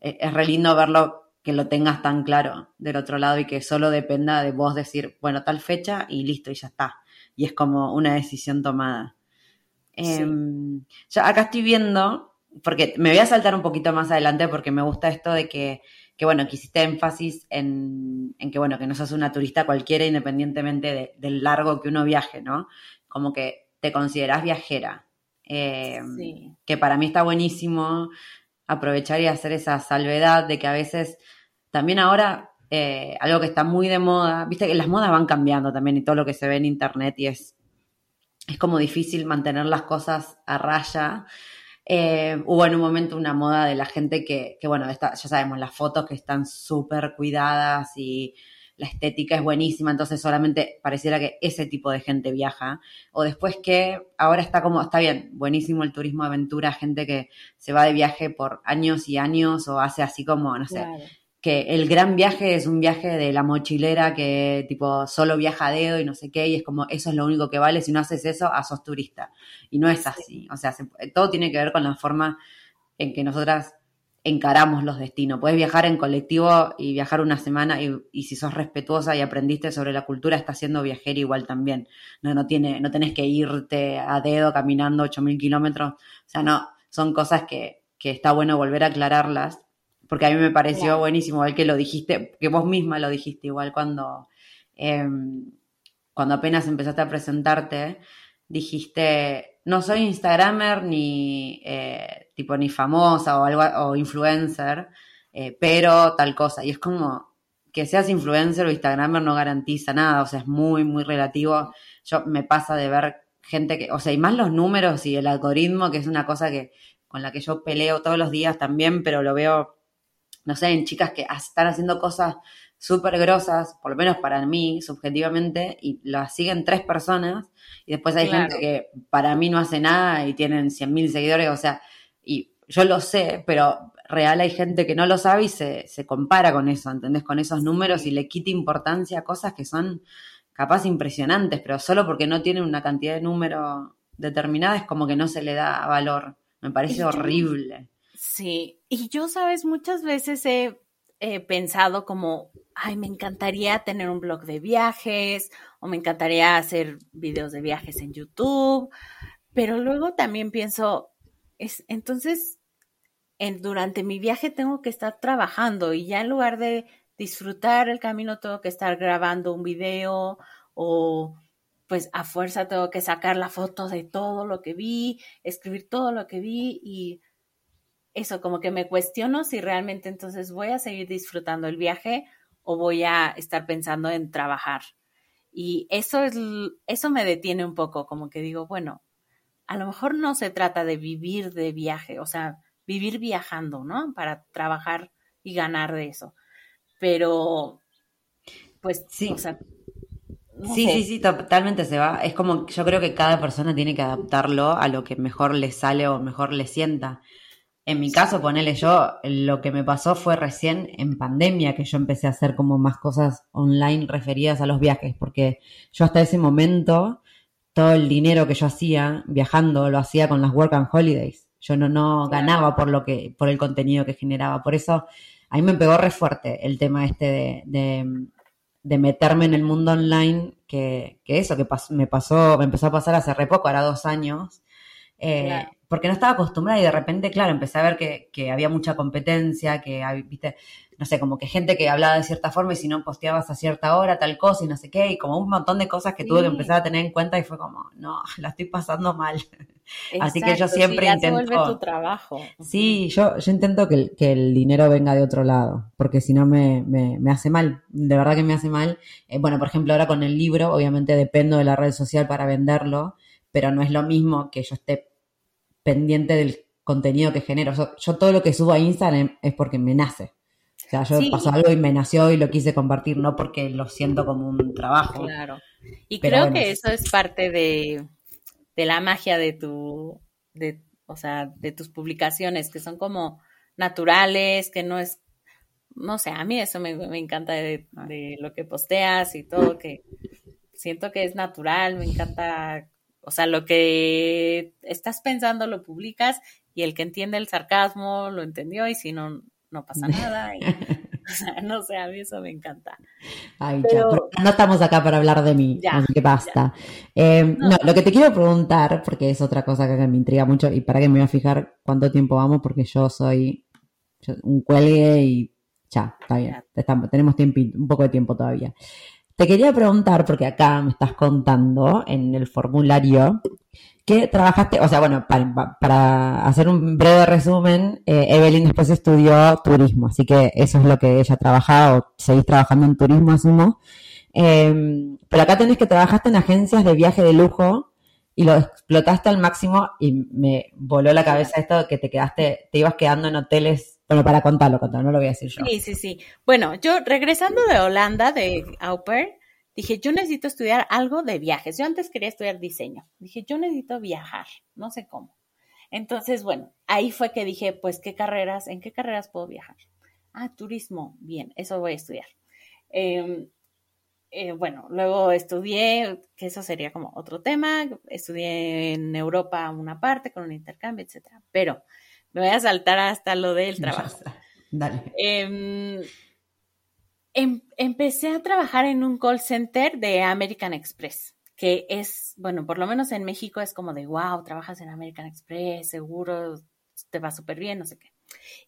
es re lindo verlo que lo tengas tan claro del otro lado y que solo dependa de vos decir, bueno, tal fecha y listo y ya está. Y es como una decisión tomada. Em, acá estoy viendo, porque me voy a saltar un poquito más adelante porque me gusta esto de que, que bueno, que hiciste énfasis en, en, que, bueno, que no sos una turista cualquiera independientemente del largo que uno viaje, ¿no? Como que te considerás viajera. Em, que para mí está buenísimo aprovechar y hacer esa salvedad de que a veces también ahora eh, algo que está muy de moda, viste que las modas van cambiando también y todo lo que se ve en internet y es, es como difícil mantener las cosas a raya. Eh, hubo en un momento una moda de la gente que, que bueno, ya sabemos, las fotos que están súper cuidadas y la estética es buenísima, entonces solamente pareciera que ese tipo de gente viaja. O después que ahora está como, está bien, buenísimo el turismo de aventura, gente que se va de viaje por años y años o hace así como, no sé, que el gran viaje es un viaje de la mochilera que tipo solo viaja a dedo y no sé qué, y es como eso es lo único que vale, si no haces eso, a sos turista. Y no es así, o sea, todo tiene que ver con la forma en que nosotras encaramos los destinos. Puedes viajar en colectivo y viajar una semana y, si sos respetuosa y aprendiste sobre la cultura, estás siendo viajera igual también. No, no, tiene, no tenés que irte a dedo caminando 8.000 kilómetros. O sea, no, son cosas que, que, está bueno volver a aclararlas, porque a mí me pareció buenísimo, igual que lo dijiste, que vos misma lo dijiste igual cuando, em, cuando apenas empezaste a presentarte, dijiste, no soy Instagramer ni eh, tipo ni famosa o algo o influencer, eh, pero tal cosa. Y es como que seas influencer o Instagramer no garantiza nada, o sea, es muy, muy relativo. Yo me pasa de ver gente que, o sea, y más los números y el algoritmo, que es una cosa que con la que yo peleo todos los días también, pero lo veo, no sé, en chicas que están haciendo cosas súper grosas, por lo menos para mí, subjetivamente, y las siguen tres personas, y después hay gente que para mí no hace nada y tienen 100.000 seguidores, o sea, y yo lo sé, pero real hay gente que no lo sabe y se, se compara con eso, ¿entendés? Con esos números y le quita importancia a cosas que son capaz impresionantes, pero solo porque no tienen una cantidad de número determinada es como que no se le da valor. Me parece horrible. Sí, y yo, sabes, muchas veces he eh, pensado como, ay, me encantaría tener un blog de viajes o me encantaría hacer videos de viajes en YouTube, pero luego también pienso, es, entonces, en, durante mi viaje tengo que estar trabajando y ya en lugar de disfrutar el camino tengo que estar grabando un video o pues a fuerza tengo que sacar la foto de todo lo que vi, escribir todo lo que vi y eso como que me cuestiono si realmente entonces voy a seguir disfrutando el viaje o voy a estar pensando en trabajar. Y eso es eso me detiene un poco, como que digo, bueno, a lo mejor no se trata de vivir de viaje, o sea, vivir viajando, ¿no? Para trabajar y ganar de eso. Pero pues sí, o sea, sí, sí, sí, totalmente se va. Es como yo creo que cada persona tiene que adaptarlo a lo que mejor le sale o mejor le sienta. En mi caso, ponele yo, lo que me pasó fue recién en pandemia que yo empecé a hacer como más cosas online referidas a los viajes, porque yo hasta ese momento todo el dinero que yo hacía viajando lo hacía con las work and holidays. Yo no, no ganaba por lo que, por el contenido que generaba. Por eso a mí me pegó re fuerte el tema este de, de, meterme en el mundo online, que, que eso, que me pasó, me empezó a pasar hace re poco, ahora dos años. Eh, porque no estaba acostumbrada y de repente, claro, empecé a ver que, que había mucha competencia, que, viste, no sé, como que gente que hablaba de cierta forma y si no posteabas a cierta hora, tal cosa y no sé qué, y como un montón de cosas que tuve que empezar a tener en cuenta y fue como, no, (laughs) la estoy pasando mal. Así que yo siempre sí, intento... vuelve tu trabajo. Sí, yo, yo intento que el, que el dinero venga de otro lado, porque si no me, me, me, hace mal, de verdad que me hace mal. Eh, bueno, por ejemplo, ahora con el libro, obviamente dependo de la red social para venderlo, pero no es lo mismo que yo esté pendiente del contenido que genero. Yo, todo lo que subo a Instagram es porque me nace. O sea, yo pasó algo y me nació y lo quise compartir, no porque lo siento como un trabajo. Claro. Y creo que eso es parte de, de la magia de tu, de, o sea, de tus publicaciones, que son como naturales, que no es, no sé, a mí eso me, me encanta de, de, lo que posteas y todo, que siento que es natural, me encanta o sea, lo que estás pensando lo publicas y el que entiende el sarcasmo lo entendió y si no, no pasa (laughs) nada. (laughs) o sea, no sé, a mí eso me encanta. Ay, pero, no estamos acá para hablar de mí, ya, así que basta. Eh, no. lo que te quiero preguntar, porque es otra cosa que me intriga mucho y para que me voy a fijar cuánto tiempo vamos, porque yo soy un cuelgue y ya, está bien, estamos, tenemos tiempo, un poco de tiempo todavía. Te quería preguntar, porque acá me estás contando en el formulario que trabajaste, o sea, bueno, para, hacer un breve resumen, eh, Evelyn después estudió turismo, así que eso es lo que ella trabajaba, o seguís trabajando en turismo, asumo. Em, pero acá tenés que trabajaste en agencias de viaje de lujo y lo explotaste al máximo y me voló la cabeza esto que te quedaste, te ibas quedando en hoteles bueno, para contarlo, contarlo, no lo voy a decir yo. Sí, sí, sí. Bueno, yo regresando de Holanda, de Au dije, yo necesito estudiar algo de viajes. Yo antes quería estudiar diseño. Dije, yo necesito viajar, no sé cómo. Entonces, bueno, ahí fue que dije, pues, ¿qué carreras, en qué carreras puedo viajar? Ah, turismo, bien, eso voy a estudiar. Em, eh, bueno, luego estudié, que eso sería como otro tema, estudié en Europa una parte con un intercambio, etcétera. Pero me voy a saltar hasta lo del trabajo. Dale. Em, em, empecé a trabajar en un call center de American Express, que es, bueno, por lo menos en México es como de, wow, trabajas en American Express, seguro te va súper bien, no sé qué.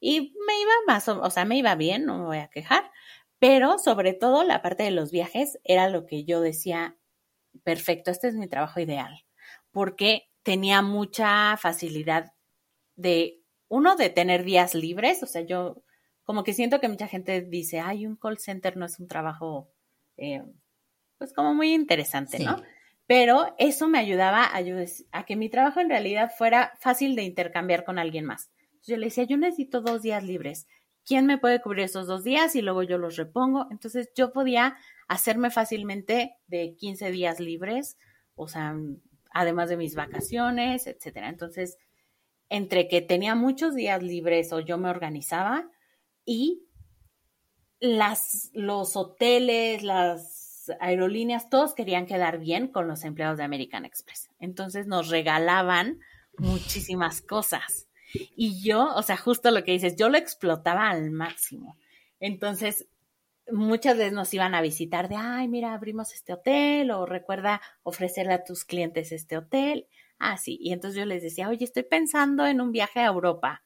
Y me iba más, o, o sea, me iba bien, no me voy a quejar, pero sobre todo la parte de los viajes era lo que yo decía, perfecto, este es mi trabajo ideal, porque tenía mucha facilidad de uno de tener días libres, o sea, yo como que siento que mucha gente dice, ay, un call center no es un trabajo, eh, pues como muy interesante, ¿no? Pero eso me ayudaba a, a, que mi trabajo en realidad fuera fácil de intercambiar con alguien más. Yo le decía, yo necesito dos días libres. ¿Quién me puede cubrir esos dos días? Y luego yo los repongo. Entonces yo podía hacerme fácilmente de 15 días libres, o sea, además de mis vacaciones, etcétera. Entonces, entre que tenía muchos días libres o yo me organizaba y las, los hoteles, las aerolíneas, todos querían quedar bien con los empleados de American Express. Entonces nos regalaban muchísimas cosas. Y yo, o sea, justo lo que dices, yo lo explotaba al máximo. Entonces, muchas veces nos iban a visitar de, ay, mira, abrimos este hotel o recuerda ofrecerle a tus clientes este hotel. Ah, sí. Y entonces yo les decía, oye, estoy pensando en un viaje a Europa.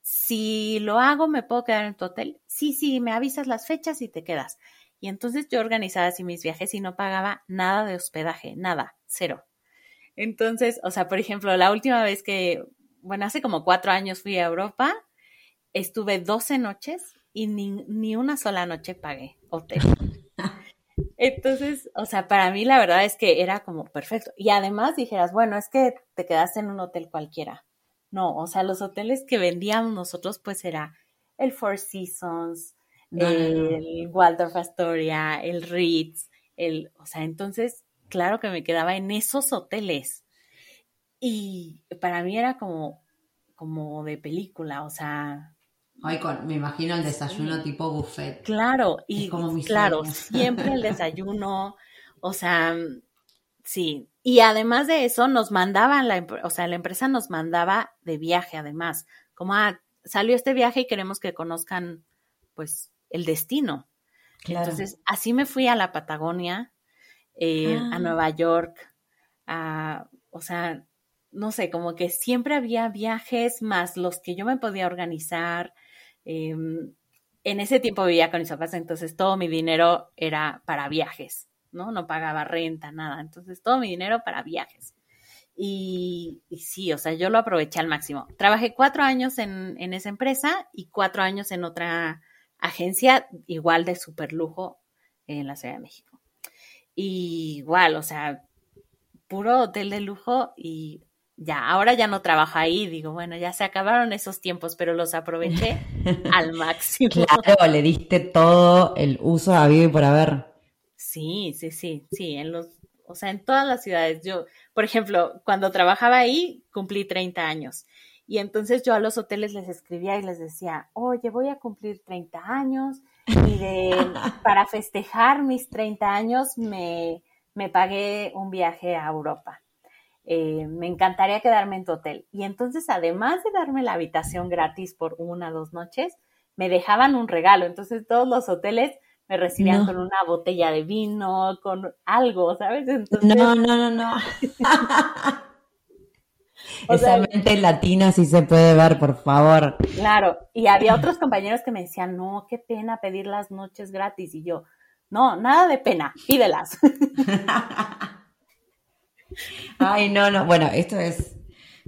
Si lo hago, ¿me puedo quedar en tu hotel? Sí, sí, me avisas las fechas y te quedas. Y entonces yo organizaba así mis viajes y no pagaba nada de hospedaje, nada, cero. Entonces, o sea, por ejemplo, la última vez que, bueno, hace como cuatro años fui a Europa, estuve 12 noches y ni, ni una sola noche pagué hotel. Entonces, o sea, para mí la verdad es que era como perfecto. Y además dijeras, bueno, es que te quedaste en un hotel cualquiera. No, o sea, los hoteles que vendíamos nosotros, pues era el Four Seasons, el Waldorf Astoria, el Ritz, el, o sea, entonces, claro que me quedaba en esos hoteles. Y para mí era como, como de película, o sea, Ay, me imagino el desayuno tipo buffet. Claro, y como claro, siempre el (laughs) desayuno, o sea, sí. Y además de eso, nos mandaban, la, o sea, la empresa nos mandaba de viaje además, como, ah, salió este viaje y queremos que conozcan, pues, el destino. Entonces, así me fui a la Patagonia, eh, a ah. Nueva York, a, o sea, no sé, como que siempre había viajes más los que yo me podía organizar, Em, en ese tiempo vivía con mis papás, entonces todo mi dinero era para viajes, ¿no? No pagaba renta, nada. Entonces todo mi dinero para viajes. Y, sí, o sea, yo lo aproveché al máximo. Trabajé cuatro años en, en esa empresa y cuatro años en otra agencia igual de super lujo en la Ciudad de México. Igual, o sea, puro hotel de lujo y ya, ahora ya no trabajo ahí, digo, bueno, ya se acabaron esos tiempos, pero los aproveché (laughs) al máximo. Claro, le diste todo el uso a vivir por haber. Sí, sí, sí, sí, en los, o sea, en todas las ciudades. Yo, por ejemplo, cuando trabajaba ahí, cumplí 30 años. Y entonces yo a los hoteles les escribía y les decía, oye, voy a cumplir 30 años y de, (laughs) para festejar mis 30 años me, me pagué un viaje a Europa. Eh, me encantaría quedarme en tu hotel. Y entonces, además de darme la habitación gratis por una o dos noches, me dejaban un regalo. Entonces, todos los hoteles me recibían con una botella de vino, con algo, ¿sabes? no, no, no, no. (laughs) Esa mente latina sí se puede ver, por favor. Claro, y había otros compañeros que me decían, no, qué pena pedir las noches gratis. Y yo, no, nada de pena, pídelas. (laughs) Ay, no, no. Bueno, esto es,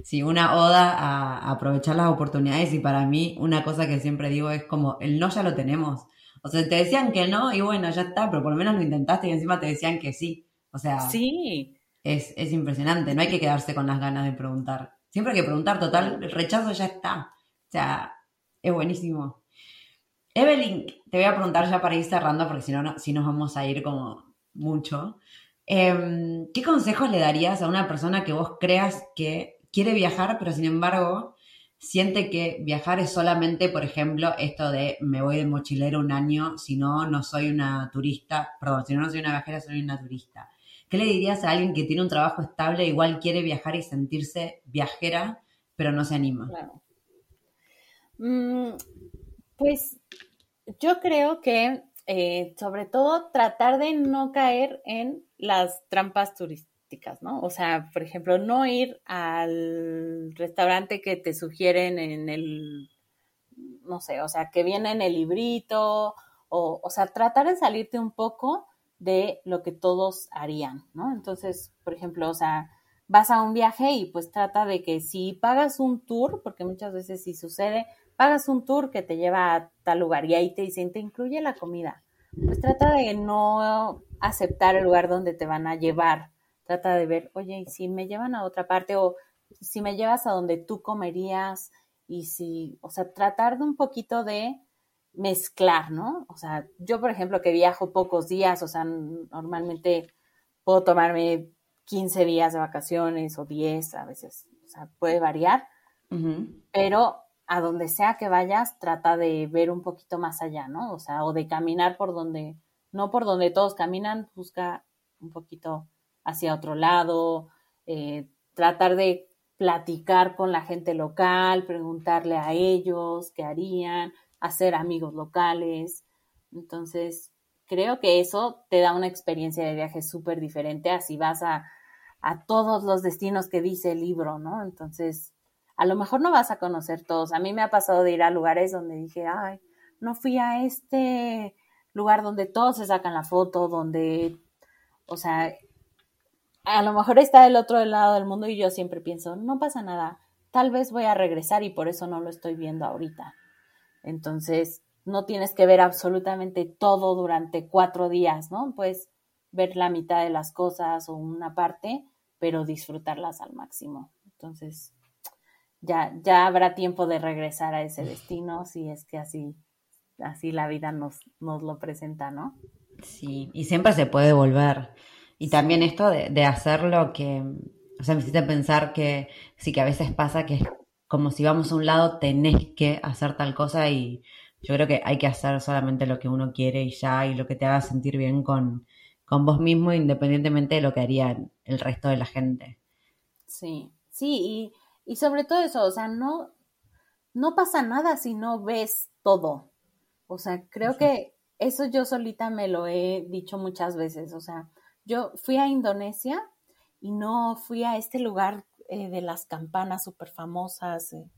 sí, una oda a, aprovechar las oportunidades y para mí una cosa que siempre digo es como, el no ya lo tenemos. O sea, te decían que no y bueno, ya está, pero por lo menos lo intentaste y encima te decían que sí. O sea, sí. es, es impresionante, no hay que quedarse con las ganas de preguntar. Siempre hay que preguntar, total, el rechazo ya está. O sea, es buenísimo. Evelyn, te voy a preguntar ya para ir cerrando, porque si no, si nos vamos a ir como mucho. Em, ¿Qué consejos le darías a una persona que vos creas que quiere viajar, pero sin embargo siente que viajar es solamente, por ejemplo, esto de me voy de mochilero un año, si no, no soy una turista, perdón, si no, no soy una viajera, soy una turista? ¿Qué le dirías a alguien que tiene un trabajo estable, igual quiere viajar y sentirse viajera, pero no se anima? Mm, pues yo creo que eh, sobre todo tratar de no caer en las trampas turísticas, ¿no? O sea, por ejemplo, no ir al restaurante que te sugieren en el, no sé, o sea, que viene en el librito, o, o sea, tratar de salirte un poco de lo que todos harían, ¿no? Entonces, por ejemplo, o sea, vas a un viaje y pues trata de que si pagas un tour, porque muchas veces sí sucede, pagas un tour que te lleva a tal lugar y ahí te dicen, te incluye la comida. Pues trata de no aceptar el lugar donde te van a llevar. Trata de ver, oye, si me llevan a otra parte o si me llevas a donde tú comerías y si, o sea, tratar de un poquito de mezclar, ¿no? O sea, yo, por ejemplo, que viajo pocos días, o sea, normalmente puedo tomarme 15 días de vacaciones o 10, a veces, o sea, puede variar, pero a donde sea que vayas, trata de ver un poquito más allá, ¿no? O sea, o de caminar por donde, no por donde todos caminan, busca un poquito hacia otro lado, eh, tratar de platicar con la gente local, preguntarle a ellos qué harían, hacer amigos locales, Entonces, creo que eso te da una experiencia de viaje súper diferente así vas a, a todos los destinos que dice el libro, ¿no? Entonces, a lo mejor no vas a conocer todos. A mí me ha pasado de ir a lugares donde dije, ay, no fui a este lugar donde todos se sacan la foto, donde, o sea, a lo mejor está del otro lado del mundo y yo siempre pienso, no pasa nada, tal vez voy a regresar y por eso no lo estoy viendo ahorita. Entonces, no tienes que ver absolutamente todo durante cuatro días, ¿no? Puedes ver la mitad de las cosas o una parte, pero disfrutarlas al máximo. Entonces, ya, ya habrá tiempo de regresar a ese destino si es que así, así la vida nos, nos lo presenta, ¿no? Sí, y siempre se puede volver. Y también esto de, de hacerlo que, o sea, me hiciste pensar que sí que a veces pasa que es como si vamos a un lado tenés que hacer tal cosa y yo creo que hay que hacer solamente lo que uno quiere y ya, y lo que te haga sentir bien con, con vos mismo, independientemente de lo que haría el resto de la gente. Sí, sí, y y sobre todo eso, o sea, no, no pasa nada si no ves todo. O sea, creo que eso yo solita me lo he dicho muchas veces. O sea, yo fui a Indonesia y no fui a este lugar eh, de las campanas súper famosas. Eh,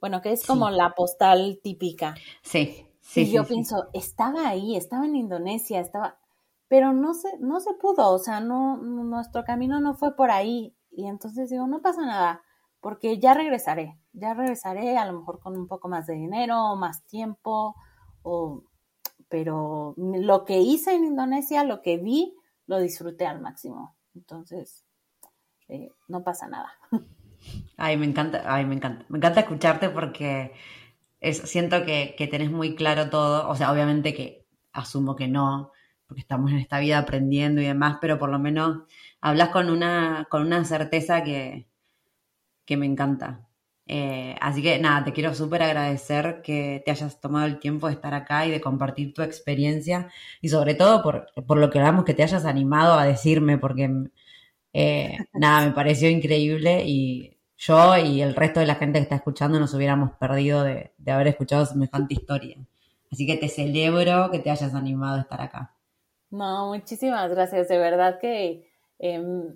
bueno, que es como la postal típica. Sí, sí. Y yo pienso, estaba ahí, estaba en Indonesia, estaba, pero no se, no se pudo, o sea, no, nuestro camino no fue por ahí. Y entonces digo, no pasa nada porque ya regresaré, ya regresaré a lo mejor con un poco más de dinero, más tiempo, o, pero lo que hice en Indonesia, lo que vi, lo disfruté al máximo. Entonces, eh, no pasa nada. Ay, me encanta, ay, me encanta. Me encanta escucharte porque siento que, que tenés muy claro todo. O sea, obviamente que asumo que no, porque estamos en esta vida aprendiendo y demás, pero por lo menos hablas con una, con una certeza que, que me encanta. Eh, así que nada, te quiero súper agradecer que te hayas tomado el tiempo de estar acá y de compartir tu experiencia y sobre todo por, por lo que hablamos, que te hayas animado a decirme, porque eh, (laughs) nada, me pareció increíble y yo y el resto de la gente que está escuchando nos hubiéramos perdido de, de haber escuchado semejante historia. Así que te celebro que te hayas animado a estar acá. No, muchísimas gracias. De verdad que em,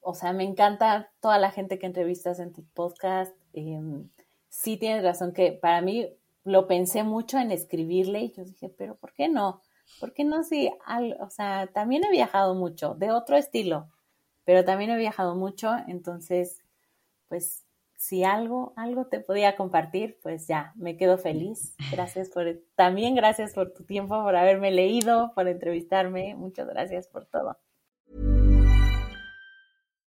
o sea, me encanta toda la gente que entrevistas en tu podcast. Em, sí tienes razón que para mí lo pensé mucho en escribirle y yo dije, pero ¿por qué no? ¿Por qué no si, o sea, también he viajado mucho, de otro estilo, pero también he viajado mucho, entonces, pues, si algo, algo te podía compartir, pues ya, me quedo feliz. Gracias por, también gracias por tu tiempo, por haberme leído, por entrevistarme, muchas gracias por todo.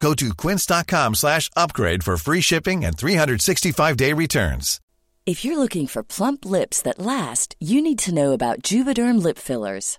Go to quince.com slash upgrade for free shipping and 365-day returns. If you're looking for plump lips that last, you need to know about Juvederm Lip Fillers.